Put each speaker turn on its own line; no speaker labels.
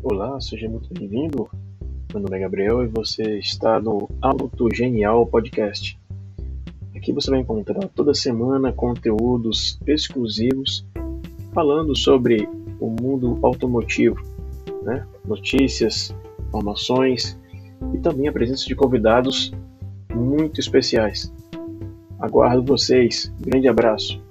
Olá, seja muito bem-vindo. Meu nome é Gabriel e você está no Auto Genial Podcast. Aqui você vai encontrar toda semana conteúdos exclusivos falando sobre o mundo automotivo, né? notícias, informações e também a presença de convidados muito especiais. Aguardo vocês. Grande abraço.